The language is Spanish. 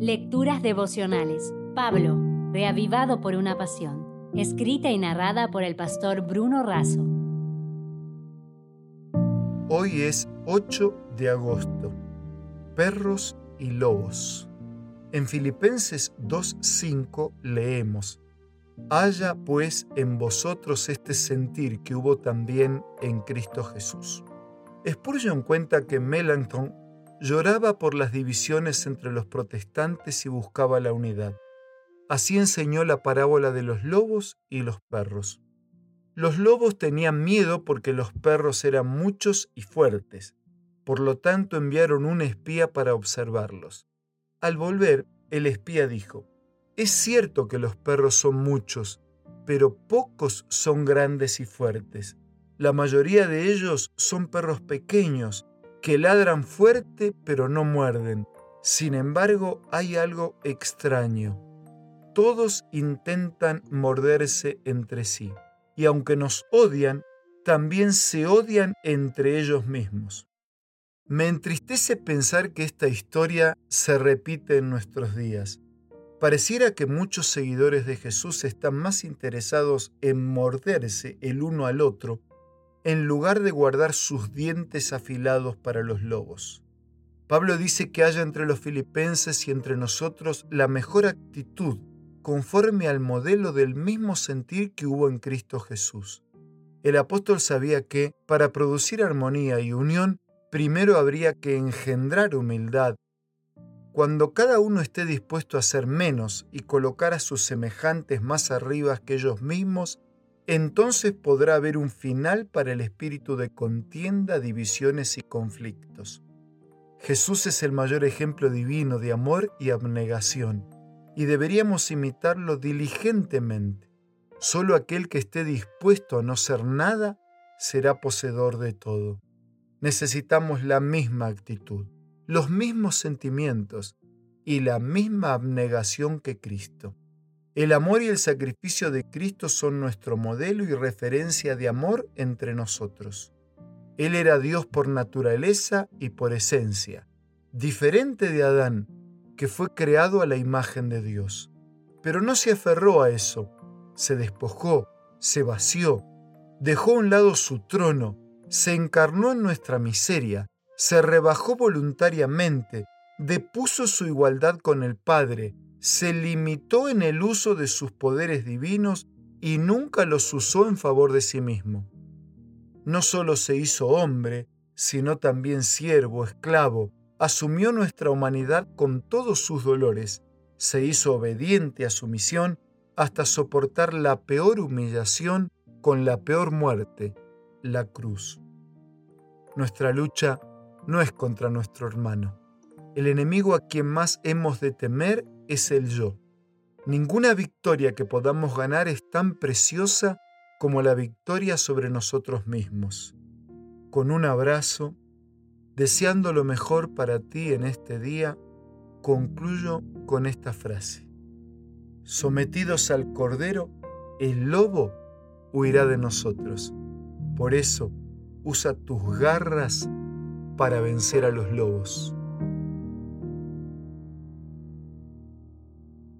Lecturas devocionales. Pablo, reavivado por una pasión. Escrita y narrada por el pastor Bruno Razo. Hoy es 8 de agosto. Perros y lobos. En Filipenses 2.5 leemos, Haya pues en vosotros este sentir que hubo también en Cristo Jesús. Spurgeon cuenta que Melanchthon lloraba por las divisiones entre los protestantes y buscaba la unidad. Así enseñó la parábola de los lobos y los perros. Los lobos tenían miedo porque los perros eran muchos y fuertes. Por lo tanto enviaron un espía para observarlos. Al volver, el espía dijo, Es cierto que los perros son muchos, pero pocos son grandes y fuertes. La mayoría de ellos son perros pequeños que ladran fuerte pero no muerden. Sin embargo, hay algo extraño. Todos intentan morderse entre sí, y aunque nos odian, también se odian entre ellos mismos. Me entristece pensar que esta historia se repite en nuestros días. Pareciera que muchos seguidores de Jesús están más interesados en morderse el uno al otro en lugar de guardar sus dientes afilados para los lobos. Pablo dice que haya entre los filipenses y entre nosotros la mejor actitud conforme al modelo del mismo sentir que hubo en Cristo Jesús. El apóstol sabía que, para producir armonía y unión, primero habría que engendrar humildad. Cuando cada uno esté dispuesto a ser menos y colocar a sus semejantes más arriba que ellos mismos, entonces podrá haber un final para el espíritu de contienda, divisiones y conflictos. Jesús es el mayor ejemplo divino de amor y abnegación, y deberíamos imitarlo diligentemente. Solo aquel que esté dispuesto a no ser nada será poseedor de todo. Necesitamos la misma actitud, los mismos sentimientos y la misma abnegación que Cristo. El amor y el sacrificio de Cristo son nuestro modelo y referencia de amor entre nosotros. Él era Dios por naturaleza y por esencia, diferente de Adán, que fue creado a la imagen de Dios. Pero no se aferró a eso, se despojó, se vació, dejó a un lado su trono, se encarnó en nuestra miseria, se rebajó voluntariamente, depuso su igualdad con el Padre, se limitó en el uso de sus poderes divinos y nunca los usó en favor de sí mismo. No solo se hizo hombre, sino también siervo, esclavo, asumió nuestra humanidad con todos sus dolores, se hizo obediente a su misión hasta soportar la peor humillación con la peor muerte, la cruz. Nuestra lucha no es contra nuestro hermano. El enemigo a quien más hemos de temer es el yo. Ninguna victoria que podamos ganar es tan preciosa como la victoria sobre nosotros mismos. Con un abrazo, deseando lo mejor para ti en este día, concluyo con esta frase. Sometidos al Cordero, el lobo huirá de nosotros. Por eso, usa tus garras para vencer a los lobos.